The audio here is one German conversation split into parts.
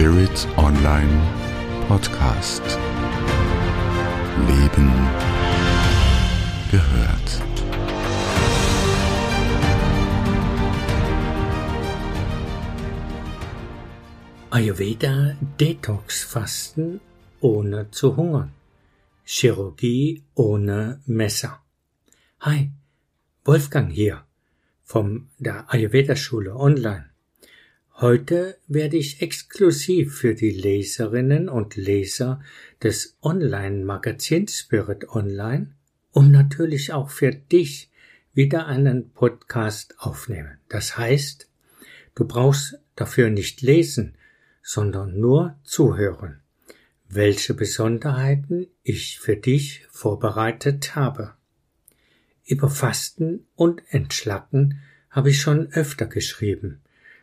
Spirit Online Podcast. Leben gehört. Ayurveda Detox Fasten ohne zu hungern. Chirurgie ohne Messer. Hi, Wolfgang hier vom der Ayurveda Schule online. Heute werde ich exklusiv für die Leserinnen und Leser des Online-Magazins Spirit Online und natürlich auch für dich wieder einen Podcast aufnehmen. Das heißt, du brauchst dafür nicht lesen, sondern nur zuhören, welche Besonderheiten ich für dich vorbereitet habe. Über Fasten und Entschlacken habe ich schon öfter geschrieben,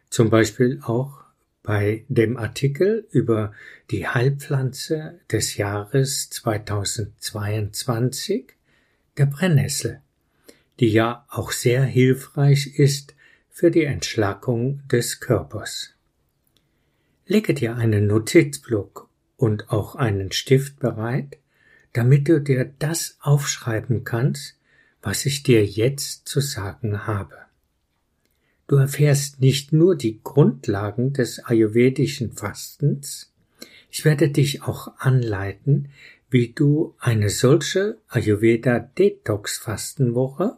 zum Beispiel auch bei dem Artikel über die Heilpflanze des Jahres 2022, der Brennnessel, die ja auch sehr hilfreich ist für die Entschlackung des Körpers. Lege dir einen Notizblock und auch einen Stift bereit, damit du dir das aufschreiben kannst, was ich dir jetzt zu sagen habe. Du erfährst nicht nur die Grundlagen des ayurvedischen Fastens, ich werde dich auch anleiten, wie du eine solche Ayurveda Detox Fastenwoche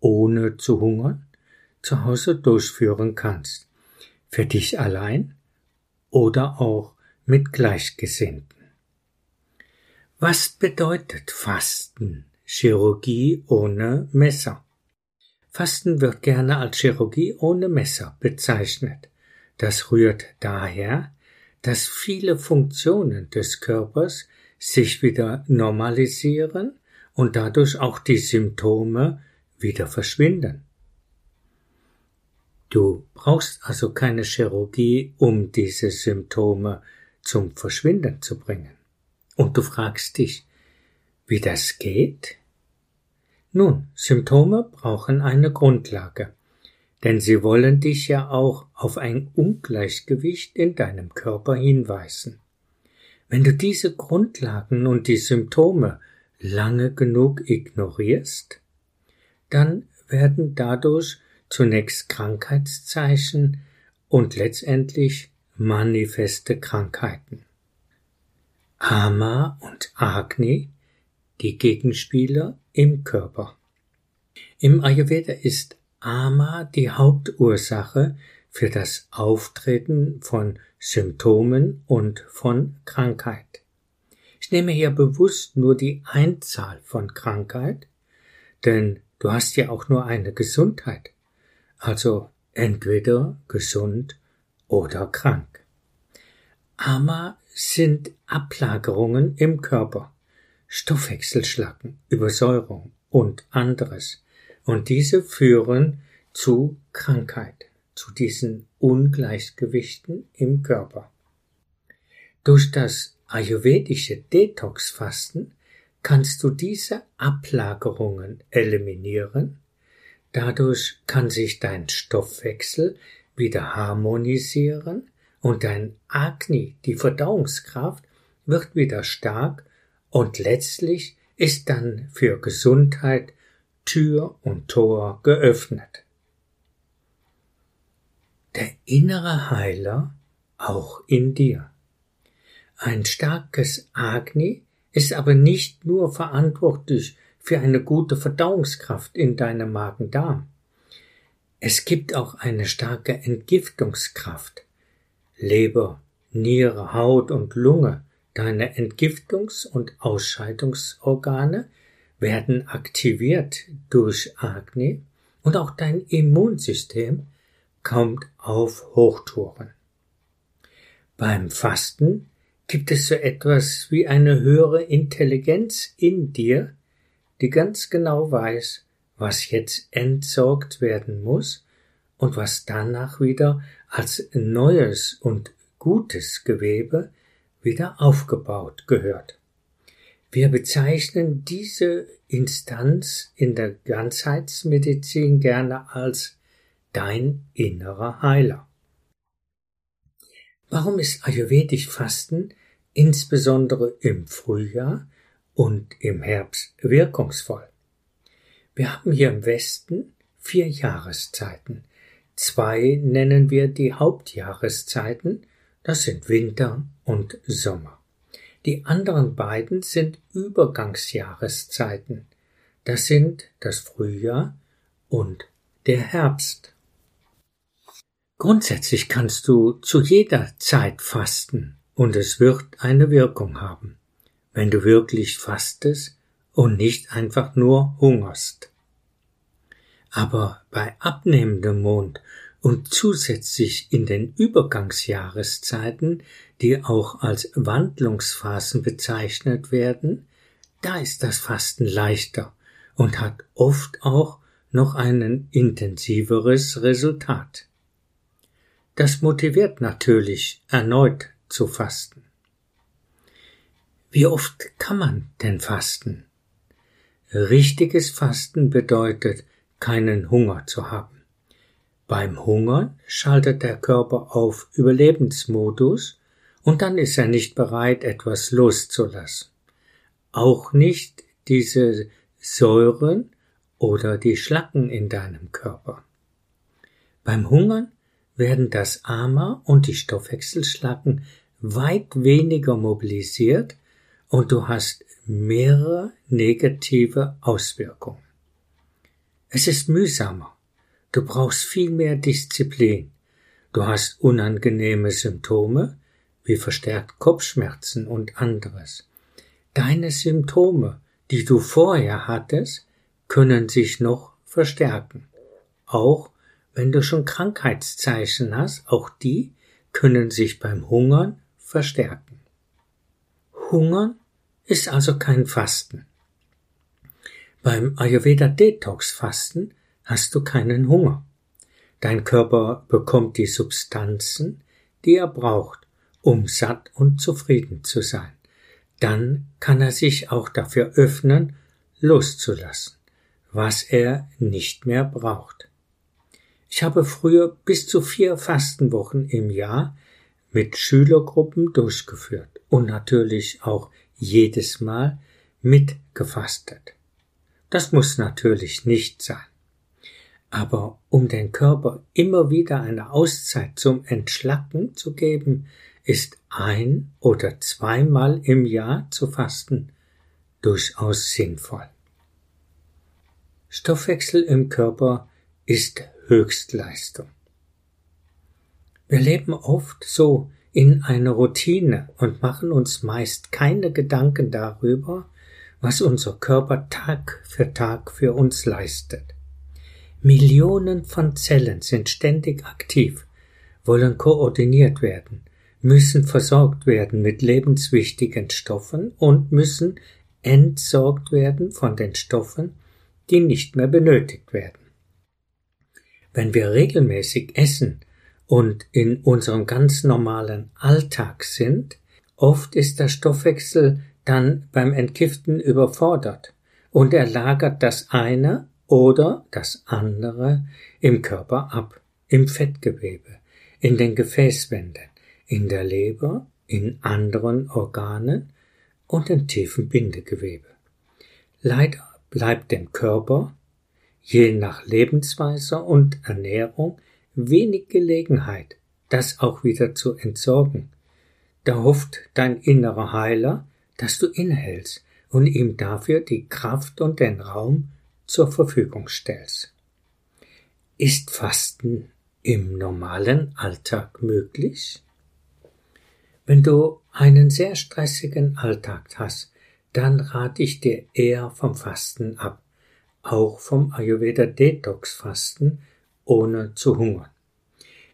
ohne zu hungern zu Hause durchführen kannst. Für dich allein oder auch mit Gleichgesinnten. Was bedeutet Fasten? Chirurgie ohne Messer. Fasten wird gerne als Chirurgie ohne Messer bezeichnet. Das rührt daher, dass viele Funktionen des Körpers sich wieder normalisieren und dadurch auch die Symptome wieder verschwinden. Du brauchst also keine Chirurgie, um diese Symptome zum Verschwinden zu bringen. Und du fragst dich, wie das geht? Nun, Symptome brauchen eine Grundlage, denn sie wollen dich ja auch auf ein Ungleichgewicht in deinem Körper hinweisen. Wenn du diese Grundlagen und die Symptome lange genug ignorierst, dann werden dadurch zunächst Krankheitszeichen und letztendlich manifeste Krankheiten. Ama und Agni, die Gegenspieler im Körper. Im Ayurveda ist Ama die Hauptursache für das Auftreten von Symptomen und von Krankheit. Ich nehme hier bewusst nur die Einzahl von Krankheit, denn du hast ja auch nur eine Gesundheit, also entweder gesund oder krank. Ama sind Ablagerungen im Körper. Stoffwechselschlacken, Übersäuerung und anderes. Und diese führen zu Krankheit, zu diesen Ungleichgewichten im Körper. Durch das ayurvedische Detox-Fasten kannst du diese Ablagerungen eliminieren. Dadurch kann sich dein Stoffwechsel wieder harmonisieren und dein Agni, die Verdauungskraft, wird wieder stark und letztlich ist dann für Gesundheit Tür und Tor geöffnet. Der innere Heiler auch in dir. Ein starkes Agni ist aber nicht nur verantwortlich für eine gute Verdauungskraft in deinem Magen-Darm. Es gibt auch eine starke Entgiftungskraft. Leber, Niere, Haut und Lunge Deine Entgiftungs- und Ausscheidungsorgane werden aktiviert durch Agni und auch dein Immunsystem kommt auf Hochtouren. Beim Fasten gibt es so etwas wie eine höhere Intelligenz in dir, die ganz genau weiß, was jetzt entsorgt werden muss und was danach wieder als neues und gutes Gewebe wieder aufgebaut gehört. Wir bezeichnen diese Instanz in der Ganzheitsmedizin gerne als dein innerer Heiler. Warum ist Ayurvedisch Fasten insbesondere im Frühjahr und im Herbst wirkungsvoll? Wir haben hier im Westen vier Jahreszeiten. Zwei nennen wir die Hauptjahreszeiten, das sind Winter und Sommer. Die anderen beiden sind Übergangsjahreszeiten. Das sind das Frühjahr und der Herbst. Grundsätzlich kannst du zu jeder Zeit fasten und es wird eine Wirkung haben, wenn du wirklich fastest und nicht einfach nur hungerst. Aber bei abnehmendem Mond und zusätzlich in den Übergangsjahreszeiten, die auch als Wandlungsphasen bezeichnet werden, da ist das Fasten leichter und hat oft auch noch ein intensiveres Resultat. Das motiviert natürlich erneut zu fasten. Wie oft kann man denn fasten? Richtiges Fasten bedeutet, keinen Hunger zu haben. Beim Hungern schaltet der Körper auf Überlebensmodus und dann ist er nicht bereit, etwas loszulassen. Auch nicht diese Säuren oder die Schlacken in deinem Körper. Beim Hungern werden das Ama und die Stoffwechselschlacken weit weniger mobilisiert und du hast mehrere negative Auswirkungen. Es ist mühsamer Du brauchst viel mehr Disziplin. Du hast unangenehme Symptome, wie verstärkt Kopfschmerzen und anderes. Deine Symptome, die du vorher hattest, können sich noch verstärken. Auch wenn du schon Krankheitszeichen hast, auch die können sich beim Hungern verstärken. Hungern ist also kein Fasten. Beim Ayurveda Detox Fasten hast du keinen Hunger. Dein Körper bekommt die Substanzen, die er braucht, um satt und zufrieden zu sein. Dann kann er sich auch dafür öffnen, loszulassen, was er nicht mehr braucht. Ich habe früher bis zu vier Fastenwochen im Jahr mit Schülergruppen durchgeführt und natürlich auch jedes Mal mitgefastet. Das muss natürlich nicht sein. Aber um den Körper immer wieder eine Auszeit zum Entschlacken zu geben, ist ein oder zweimal im Jahr zu fasten durchaus sinnvoll. Stoffwechsel im Körper ist Höchstleistung. Wir leben oft so in einer Routine und machen uns meist keine Gedanken darüber, was unser Körper Tag für Tag für uns leistet. Millionen von Zellen sind ständig aktiv, wollen koordiniert werden, müssen versorgt werden mit lebenswichtigen Stoffen und müssen entsorgt werden von den Stoffen, die nicht mehr benötigt werden. Wenn wir regelmäßig essen und in unserem ganz normalen Alltag sind, oft ist der Stoffwechsel dann beim Entgiften überfordert und er lagert das eine oder das andere im Körper ab, im Fettgewebe, in den Gefäßwänden, in der Leber, in anderen Organen und im tiefen Bindegewebe. Leider bleibt dem Körper, je nach Lebensweise und Ernährung, wenig Gelegenheit, das auch wieder zu entsorgen. Da hofft dein innerer Heiler, dass du inhältst und ihm dafür die Kraft und den Raum zur Verfügung stellst. Ist Fasten im normalen Alltag möglich? Wenn du einen sehr stressigen Alltag hast, dann rate ich dir eher vom Fasten ab, auch vom Ayurveda Detox Fasten, ohne zu hungern.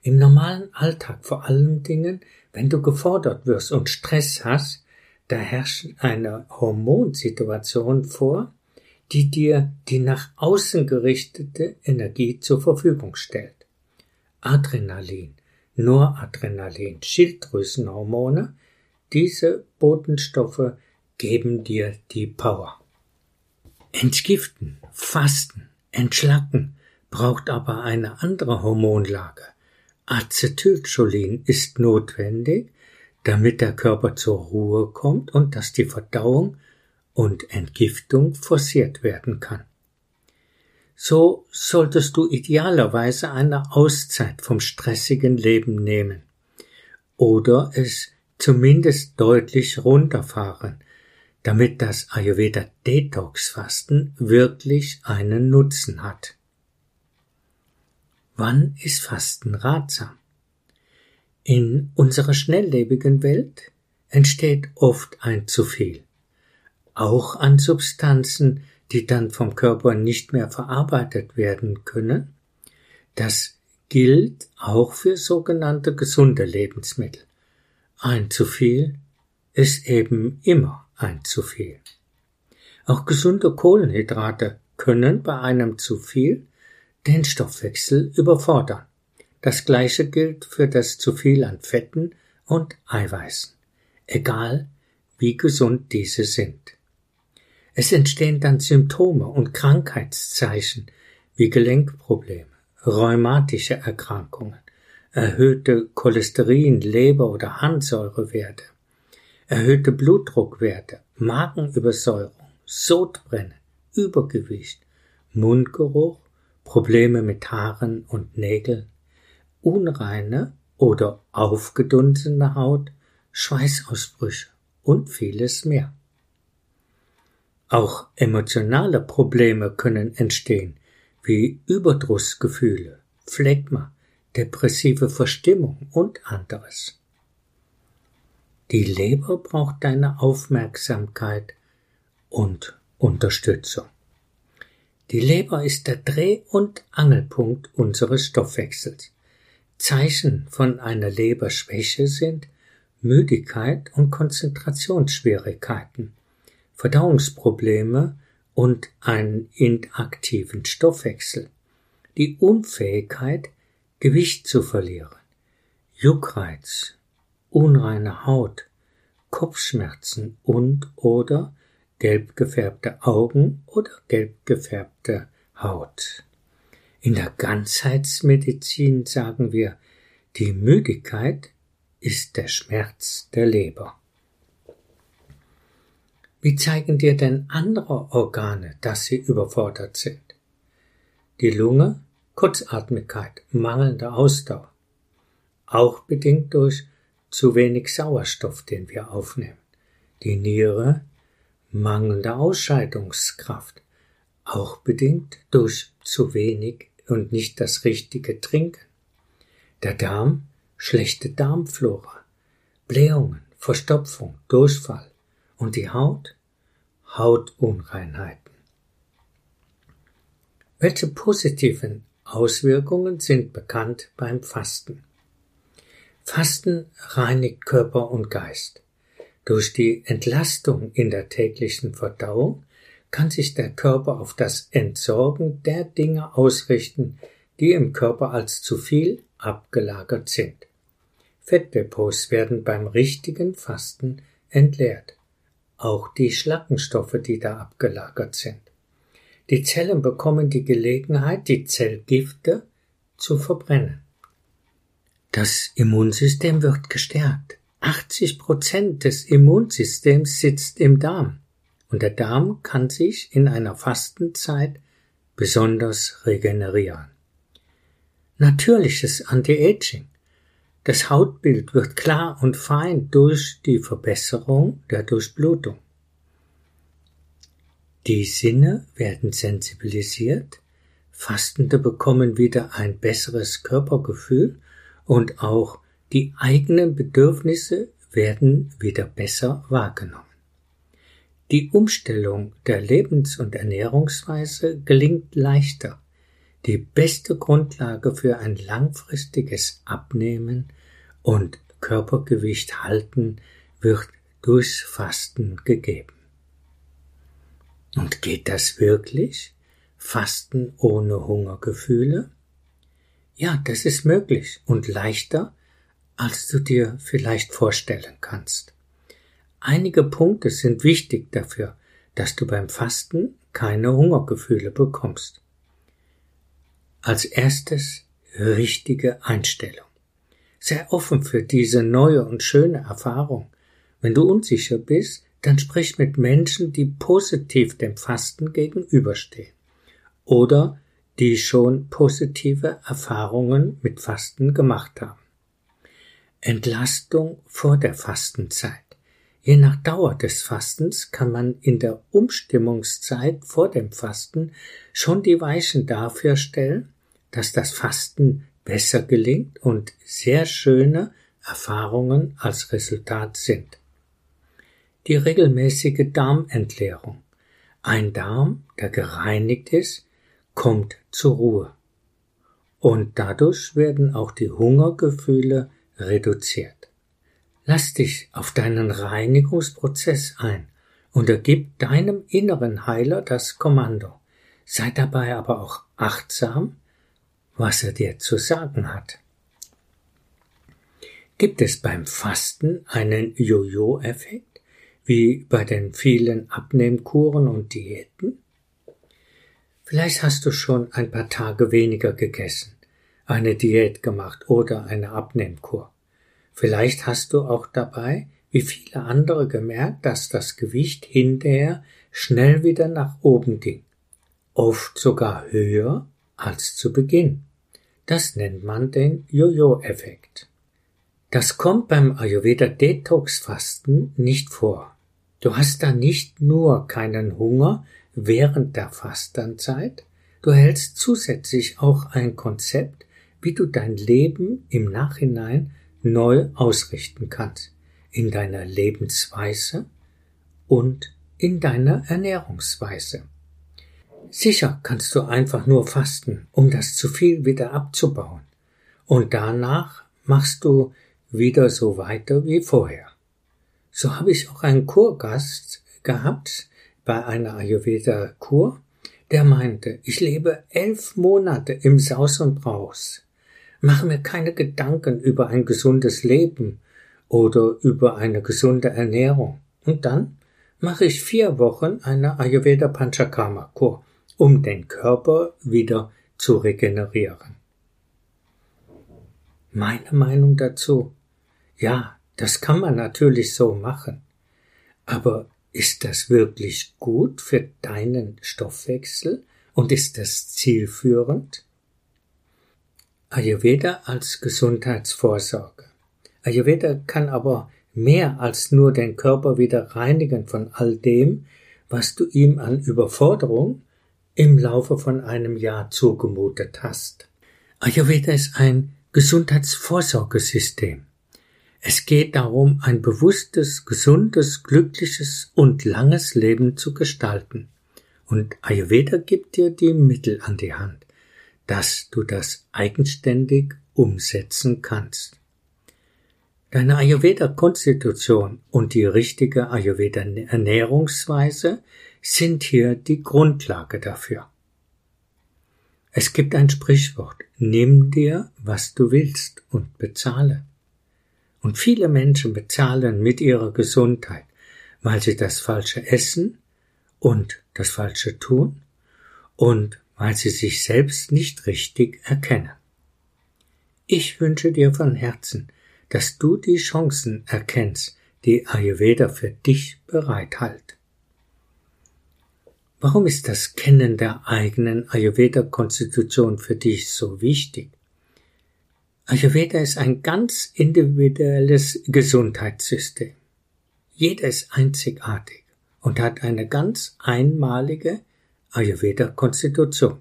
Im normalen Alltag vor allen Dingen, wenn du gefordert wirst und Stress hast, da herrscht eine Hormonsituation vor, die dir die nach außen gerichtete Energie zur Verfügung stellt. Adrenalin, Noradrenalin, Schilddrüsenhormone, diese Botenstoffe geben dir die Power. Entgiften, Fasten, Entschlacken braucht aber eine andere Hormonlage, Acetylcholin ist notwendig, damit der Körper zur Ruhe kommt und dass die Verdauung und Entgiftung forciert werden kann. So solltest du idealerweise eine Auszeit vom stressigen Leben nehmen oder es zumindest deutlich runterfahren, damit das Ayurveda Detox Fasten wirklich einen Nutzen hat. Wann ist Fasten ratsam? In unserer schnelllebigen Welt entsteht oft ein zu viel. Auch an Substanzen, die dann vom Körper nicht mehr verarbeitet werden können. Das gilt auch für sogenannte gesunde Lebensmittel. Ein zu viel ist eben immer ein zu viel. Auch gesunde Kohlenhydrate können bei einem zu viel den Stoffwechsel überfordern. Das gleiche gilt für das zu viel an Fetten und Eiweißen, egal wie gesund diese sind. Es entstehen dann Symptome und Krankheitszeichen wie Gelenkprobleme, rheumatische Erkrankungen, erhöhte Cholesterin, Leber- oder Harnsäurewerte, erhöhte Blutdruckwerte, Magenübersäuerung, Sodbrennen, Übergewicht, Mundgeruch Probleme mit Haaren und Nägeln, unreine oder aufgedunsene Haut, Schweißausbrüche und vieles mehr. Auch emotionale Probleme können entstehen, wie Überdrussgefühle, Phlegma, depressive Verstimmung und anderes. Die Leber braucht deine Aufmerksamkeit und Unterstützung. Die Leber ist der Dreh- und Angelpunkt unseres Stoffwechsels. Zeichen von einer Leberschwäche sind Müdigkeit und Konzentrationsschwierigkeiten, Verdauungsprobleme und einen inaktiven Stoffwechsel, die Unfähigkeit, Gewicht zu verlieren, Juckreiz, unreine Haut, Kopfschmerzen und oder gelb gefärbte Augen oder gelb gefärbte Haut. In der Ganzheitsmedizin sagen wir, die Müdigkeit ist der Schmerz der Leber. Wie zeigen dir denn andere Organe, dass sie überfordert sind? Die Lunge, Kurzatmigkeit, mangelnde Ausdauer, auch bedingt durch zu wenig Sauerstoff, den wir aufnehmen. Die Niere, mangelnde Ausscheidungskraft, auch bedingt durch zu wenig und nicht das richtige Trinken. Der Darm, schlechte Darmflora, Blähungen, Verstopfung, Durchfall und die Haut, Hautunreinheiten. Welche positiven Auswirkungen sind bekannt beim Fasten? Fasten reinigt Körper und Geist. Durch die Entlastung in der täglichen Verdauung kann sich der Körper auf das Entsorgen der Dinge ausrichten, die im Körper als zu viel abgelagert sind. Fettdepots werden beim richtigen Fasten entleert. Auch die Schlackenstoffe, die da abgelagert sind. Die Zellen bekommen die Gelegenheit, die Zellgifte zu verbrennen. Das Immunsystem wird gestärkt. 80 Prozent des Immunsystems sitzt im Darm und der Darm kann sich in einer Fastenzeit besonders regenerieren. Natürliches Anti-Aging. Das Hautbild wird klar und fein durch die Verbesserung der Durchblutung. Die Sinne werden sensibilisiert, Fastende bekommen wieder ein besseres Körpergefühl und auch die eigenen Bedürfnisse werden wieder besser wahrgenommen. Die Umstellung der Lebens- und Ernährungsweise gelingt leichter. Die beste Grundlage für ein langfristiges Abnehmen und Körpergewicht halten wird durchs Fasten gegeben. Und geht das wirklich? Fasten ohne Hungergefühle? Ja, das ist möglich und leichter als du dir vielleicht vorstellen kannst. Einige Punkte sind wichtig dafür, dass du beim Fasten keine Hungergefühle bekommst. Als erstes richtige Einstellung. Sei offen für diese neue und schöne Erfahrung. Wenn du unsicher bist, dann sprich mit Menschen, die positiv dem Fasten gegenüberstehen oder die schon positive Erfahrungen mit Fasten gemacht haben. Entlastung vor der Fastenzeit. Je nach Dauer des Fastens kann man in der Umstimmungszeit vor dem Fasten schon die Weichen dafür stellen, dass das Fasten besser gelingt und sehr schöne Erfahrungen als Resultat sind. Die regelmäßige Darmentleerung. Ein Darm, der gereinigt ist, kommt zur Ruhe. Und dadurch werden auch die Hungergefühle reduziert. Lass dich auf deinen Reinigungsprozess ein und ergib deinem inneren Heiler das Kommando. Sei dabei aber auch achtsam, was er dir zu sagen hat. Gibt es beim Fasten einen Jojo-Effekt, wie bei den vielen Abnehmkuren und Diäten? Vielleicht hast du schon ein paar Tage weniger gegessen, eine Diät gemacht oder eine Abnehmkur. Vielleicht hast du auch dabei, wie viele andere, gemerkt, dass das Gewicht hinterher schnell wieder nach oben ging, oft sogar höher als zu Beginn. Das nennt man den Jojo-Effekt. Das kommt beim Ayurveda Detox Fasten nicht vor. Du hast da nicht nur keinen Hunger während der Fastenzeit, du hältst zusätzlich auch ein Konzept, wie du dein Leben im Nachhinein neu ausrichten kannst, in deiner Lebensweise und in deiner Ernährungsweise. Sicher kannst du einfach nur fasten, um das zu viel wieder abzubauen. Und danach machst du wieder so weiter wie vorher. So habe ich auch einen Kurgast gehabt bei einer Ayurveda-Kur, der meinte, ich lebe elf Monate im Saus und Braus. Mache mir keine Gedanken über ein gesundes Leben oder über eine gesunde Ernährung. Und dann mache ich vier Wochen eine Ayurveda Panchakarma Kur, um den Körper wieder zu regenerieren. Meine Meinung dazu? Ja, das kann man natürlich so machen. Aber ist das wirklich gut für deinen Stoffwechsel und ist das zielführend? Ayurveda als Gesundheitsvorsorge. Ayurveda kann aber mehr als nur den Körper wieder reinigen von all dem, was du ihm an Überforderung im Laufe von einem Jahr zugemutet hast. Ayurveda ist ein Gesundheitsvorsorgesystem. Es geht darum, ein bewusstes, gesundes, glückliches und langes Leben zu gestalten. Und Ayurveda gibt dir die Mittel an die Hand dass du das eigenständig umsetzen kannst. Deine Ayurveda-Konstitution und die richtige Ayurveda-Ernährungsweise sind hier die Grundlage dafür. Es gibt ein Sprichwort, nimm dir, was du willst und bezahle. Und viele Menschen bezahlen mit ihrer Gesundheit, weil sie das Falsche essen und das Falsche tun und weil sie sich selbst nicht richtig erkennen. Ich wünsche dir von Herzen, dass du die Chancen erkennst, die Ayurveda für dich bereithält. Warum ist das Kennen der eigenen Ayurveda-Konstitution für dich so wichtig? Ayurveda ist ein ganz individuelles Gesundheitssystem. Jeder ist einzigartig und hat eine ganz einmalige Ayurveda-Konstitution.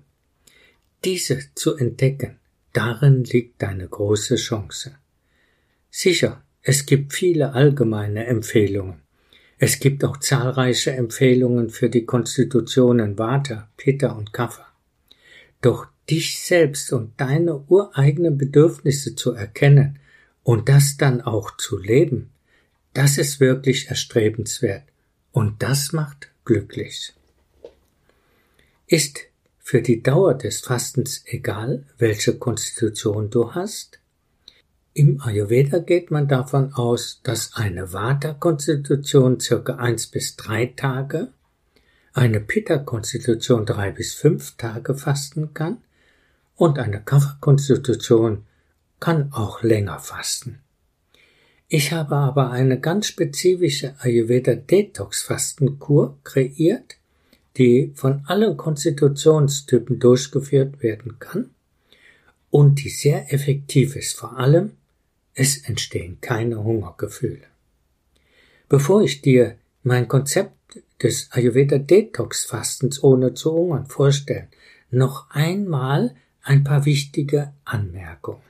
Diese zu entdecken, darin liegt deine große Chance. Sicher, es gibt viele allgemeine Empfehlungen. Es gibt auch zahlreiche Empfehlungen für die Konstitutionen Vata, Pitta und Kapha. Doch dich selbst und deine ureigenen Bedürfnisse zu erkennen und das dann auch zu leben, das ist wirklich erstrebenswert und das macht glücklich. Ist für die Dauer des Fastens egal, welche Konstitution du hast? Im Ayurveda geht man davon aus, dass eine Vata-Konstitution circa eins bis drei Tage, eine Pitta-Konstitution drei bis fünf Tage fasten kann und eine Kapha-Konstitution kann auch länger fasten. Ich habe aber eine ganz spezifische Ayurveda Detox Fastenkur kreiert, die von allen Konstitutionstypen durchgeführt werden kann und die sehr effektiv ist. Vor allem, es entstehen keine Hungergefühle. Bevor ich dir mein Konzept des Ayurveda Detox Fastens ohne zu hungern vorstelle, noch einmal ein paar wichtige Anmerkungen.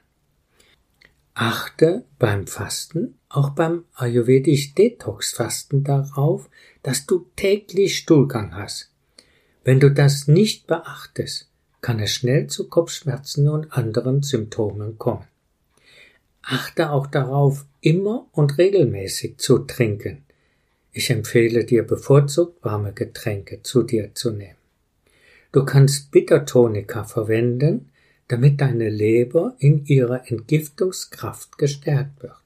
Achte beim Fasten, auch beim Ayurvedisch Detox Fasten darauf, dass du täglich Stuhlgang hast. Wenn du das nicht beachtest, kann es schnell zu Kopfschmerzen und anderen Symptomen kommen. Achte auch darauf, immer und regelmäßig zu trinken. Ich empfehle dir bevorzugt warme Getränke zu dir zu nehmen. Du kannst Bittertonika verwenden, damit deine Leber in ihrer Entgiftungskraft gestärkt wird.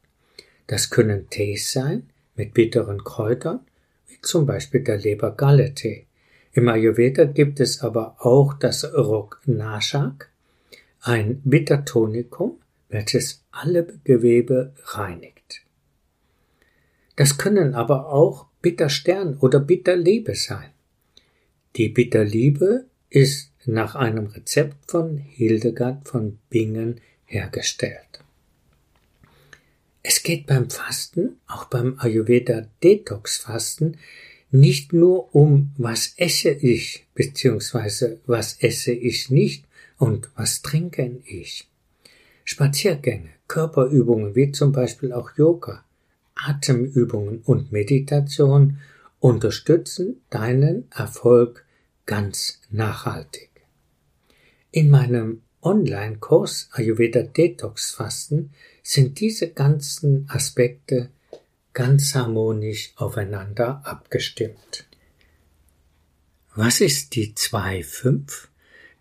Das können Tees sein mit bitteren Kräutern, wie zum Beispiel der Lebergalle-Tee. Im Ayurveda gibt es aber auch das Rognashak, ein Bittertonikum, welches alle Gewebe reinigt. Das können aber auch Bitterstern oder Bitterliebe sein. Die Bitterliebe ist nach einem Rezept von Hildegard von Bingen hergestellt. Es geht beim Fasten, auch beim Ayurveda Detox Fasten, nicht nur um was esse ich, beziehungsweise was esse ich nicht und was trinke ich. Spaziergänge, Körperübungen wie zum Beispiel auch Yoga, Atemübungen und Meditation unterstützen deinen Erfolg ganz nachhaltig. In meinem Online-Kurs Ayurveda Detox Fasten sind diese ganzen Aspekte ganz harmonisch aufeinander abgestimmt. Was ist die 2.5?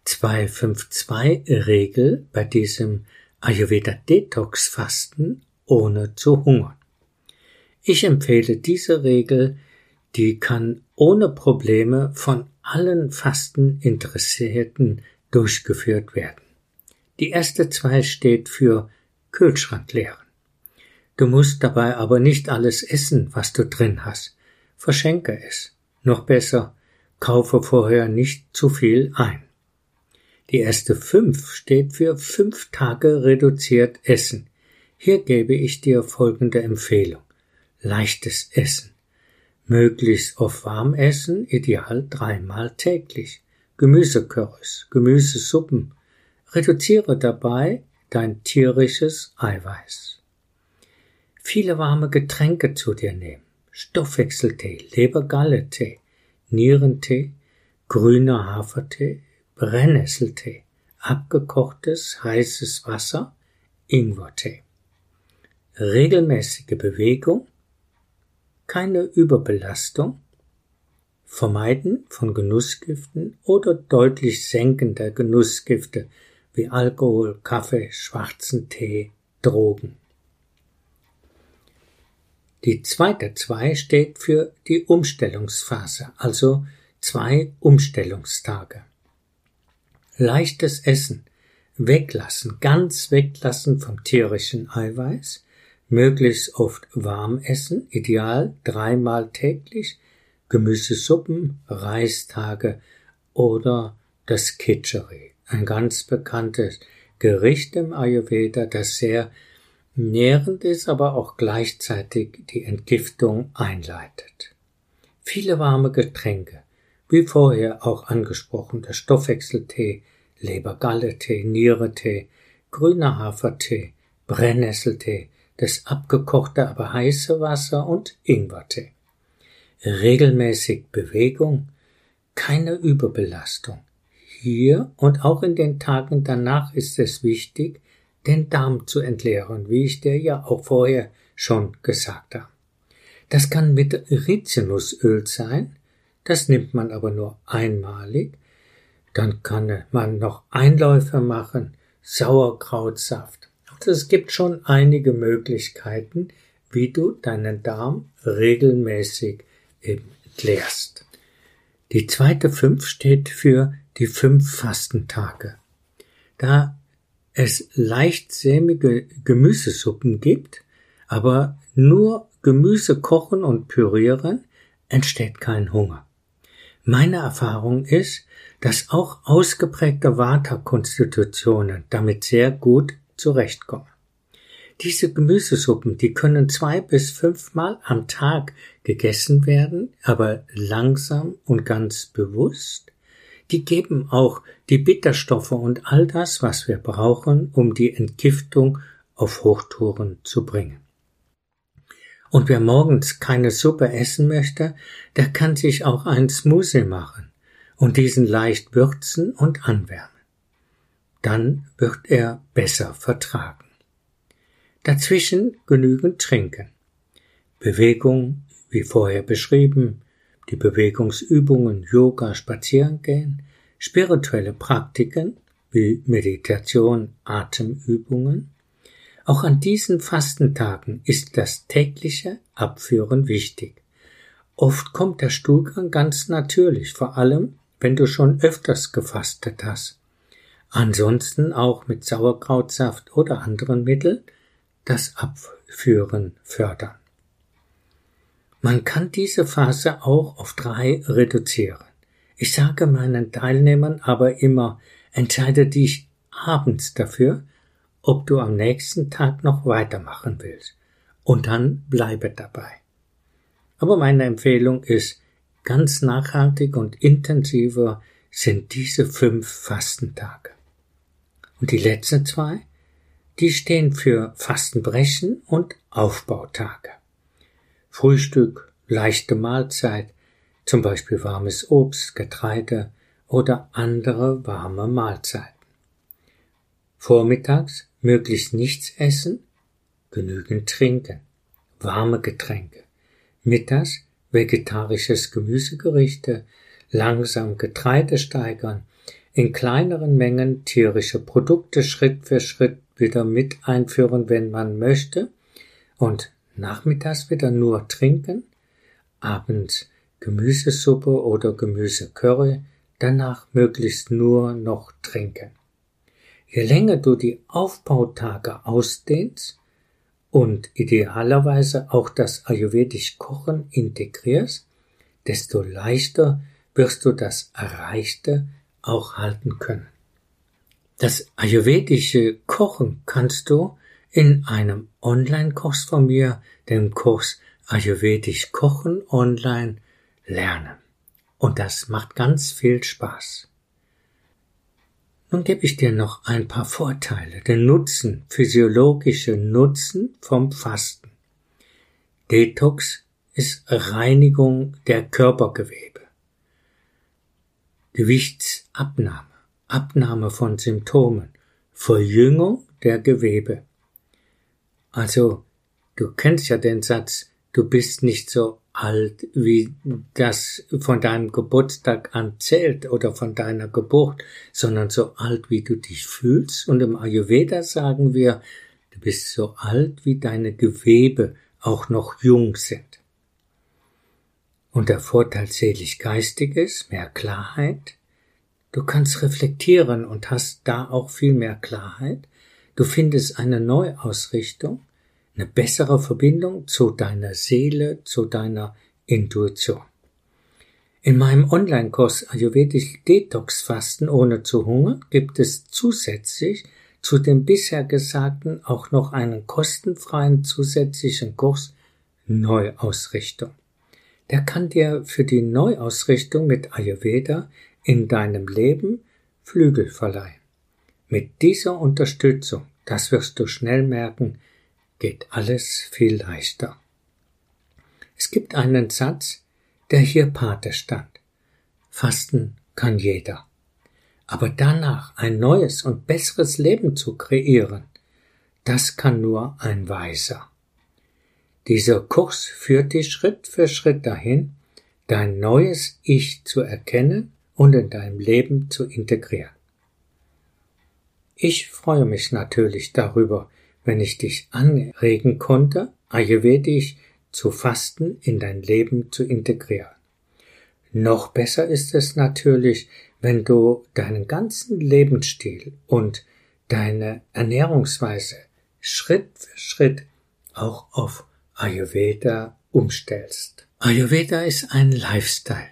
2.5.2 Regel bei diesem Ayurveda Detox Fasten ohne zu hungern? Ich empfehle diese Regel, die kann ohne Probleme von allen Fasteninteressierten durchgeführt werden. Die erste zwei steht für Kühlschrank leeren. Du musst dabei aber nicht alles essen, was du drin hast. Verschenke es. Noch besser, kaufe vorher nicht zu viel ein. Die erste fünf steht für fünf Tage reduziert Essen. Hier gebe ich dir folgende Empfehlung. Leichtes Essen. Möglichst oft warm essen, ideal dreimal täglich. Gemüsecurrys, Gemüsesuppen. Reduziere dabei dein tierisches Eiweiß. Viele warme Getränke zu dir nehmen. Stoffwechseltee, Lebergalle-Tee, Nierentee, grüner Hafertee, Brennnesseltee, abgekochtes heißes Wasser, Ingwertee. Regelmäßige Bewegung, keine Überbelastung, Vermeiden von Genussgiften oder deutlich Senken der Genussgifte wie Alkohol, Kaffee, schwarzen Tee, Drogen. Die zweite zwei steht für die Umstellungsphase, also zwei Umstellungstage. Leichtes Essen, weglassen, ganz weglassen vom tierischen Eiweiß, möglichst oft warm essen, ideal dreimal täglich, Gemüsesuppen, Reistage oder das Kitchery, ein ganz bekanntes Gericht im Ayurveda, das sehr nährend ist, aber auch gleichzeitig die Entgiftung einleitet. Viele warme Getränke, wie vorher auch angesprochen, der Stoffwechseltee, Lebergalle-Tee, Nieretee, grüner Hafertee, Brennnesseltee, das abgekochte, aber heiße Wasser und Ingwertee regelmäßig Bewegung, keine Überbelastung. Hier und auch in den Tagen danach ist es wichtig, den Darm zu entleeren, wie ich dir ja auch vorher schon gesagt habe. Das kann mit Rizinusöl sein, das nimmt man aber nur einmalig. Dann kann man noch Einläufe machen, Sauerkrautsaft. Also es gibt schon einige Möglichkeiten, wie du deinen Darm regelmäßig entleerst. Die zweite fünf steht für die fünf Fastentage. Da es leichtsämige Gemüsesuppen gibt, aber nur Gemüse kochen und pürieren entsteht kein Hunger. Meine Erfahrung ist, dass auch ausgeprägte Vata-Konstitutionen damit sehr gut zurechtkommen. Diese Gemüsesuppen, die können zwei bis fünfmal am Tag gegessen werden, aber langsam und ganz bewusst. Die geben auch die Bitterstoffe und all das, was wir brauchen, um die Entgiftung auf Hochtouren zu bringen. Und wer morgens keine Suppe essen möchte, der kann sich auch ein Smoothie machen und diesen leicht würzen und anwärmen. Dann wird er besser vertragen. Dazwischen genügend trinken. Bewegung, wie vorher beschrieben, die Bewegungsübungen, Yoga, Spazierengehen, spirituelle Praktiken wie Meditation, Atemübungen, auch an diesen Fastentagen ist das tägliche Abführen wichtig. Oft kommt der Stuhlgang ganz natürlich, vor allem wenn du schon öfters gefastet hast. Ansonsten auch mit Sauerkrautsaft oder anderen Mitteln das Abführen fördern. Man kann diese Phase auch auf drei reduzieren. Ich sage meinen Teilnehmern aber immer, entscheide dich abends dafür, ob du am nächsten Tag noch weitermachen willst. Und dann bleibe dabei. Aber meine Empfehlung ist, ganz nachhaltig und intensiver sind diese fünf Fastentage. Und die letzten zwei, die stehen für Fastenbrechen und Aufbautage. Frühstück, leichte Mahlzeit, zum Beispiel warmes Obst, Getreide oder andere warme Mahlzeiten. Vormittags möglichst nichts essen, genügend trinken, warme Getränke. Mittags vegetarisches Gemüsegerichte, langsam Getreide steigern, in kleineren Mengen tierische Produkte Schritt für Schritt wieder mit einführen, wenn man möchte, und nachmittags wieder nur trinken, abends Gemüsesuppe oder Gemüsecurry, danach möglichst nur noch trinken. Je länger du die Aufbautage ausdehnst und idealerweise auch das ayurvedisch Kochen integrierst, desto leichter wirst du das Erreichte auch halten können. Das ayurvedische Kochen kannst du in einem Online-Kurs von mir, dem Kurs Ayurvedisch Kochen online, lernen. Und das macht ganz viel Spaß. Nun gebe ich dir noch ein paar Vorteile, den Nutzen, physiologische Nutzen vom Fasten. Detox ist Reinigung der Körpergewebe. Gewichtsabnahme, Abnahme von Symptomen, Verjüngung der Gewebe. Also, du kennst ja den Satz, du bist nicht so alt, wie das von deinem Geburtstag an zählt oder von deiner Geburt, sondern so alt, wie du dich fühlst. Und im Ayurveda sagen wir, du bist so alt, wie deine Gewebe auch noch jung sind. Und der Vorteil selig-geistig ist mehr Klarheit. Du kannst reflektieren und hast da auch viel mehr Klarheit. Du findest eine Neuausrichtung eine bessere Verbindung zu deiner Seele, zu deiner Intuition. In meinem Online-Kurs Ayurvedisch Detox Fasten ohne zu hungern gibt es zusätzlich zu dem bisher Gesagten auch noch einen kostenfreien zusätzlichen Kurs Neuausrichtung. Der kann dir für die Neuausrichtung mit Ayurveda in deinem Leben Flügel verleihen. Mit dieser Unterstützung, das wirst du schnell merken, geht alles viel leichter. Es gibt einen Satz, der hier Pate stand. Fasten kann jeder. Aber danach ein neues und besseres Leben zu kreieren, das kann nur ein Weiser. Dieser Kurs führt dich Schritt für Schritt dahin, dein neues Ich zu erkennen und in deinem Leben zu integrieren. Ich freue mich natürlich darüber, wenn ich dich anregen konnte, ayurvedisch zu fasten in dein Leben zu integrieren. Noch besser ist es natürlich, wenn du deinen ganzen Lebensstil und deine Ernährungsweise Schritt für Schritt auch auf Ayurveda umstellst. Ayurveda ist ein Lifestyle,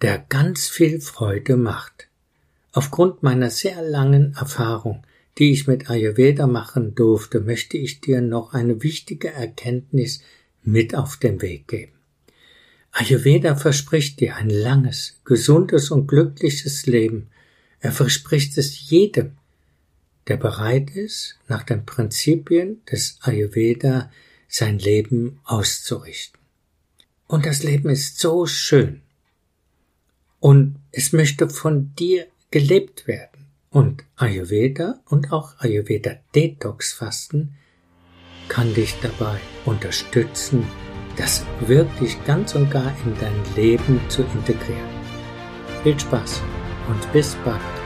der ganz viel Freude macht. Aufgrund meiner sehr langen Erfahrung, die ich mit Ayurveda machen durfte, möchte ich dir noch eine wichtige Erkenntnis mit auf den Weg geben. Ayurveda verspricht dir ein langes, gesundes und glückliches Leben. Er verspricht es jedem, der bereit ist, nach den Prinzipien des Ayurveda sein Leben auszurichten. Und das Leben ist so schön. Und es möchte von dir gelebt werden. Und Ayurveda und auch Ayurveda Detox Fasten kann dich dabei unterstützen, das wirklich ganz und gar in dein Leben zu integrieren. Viel Spaß und bis bald.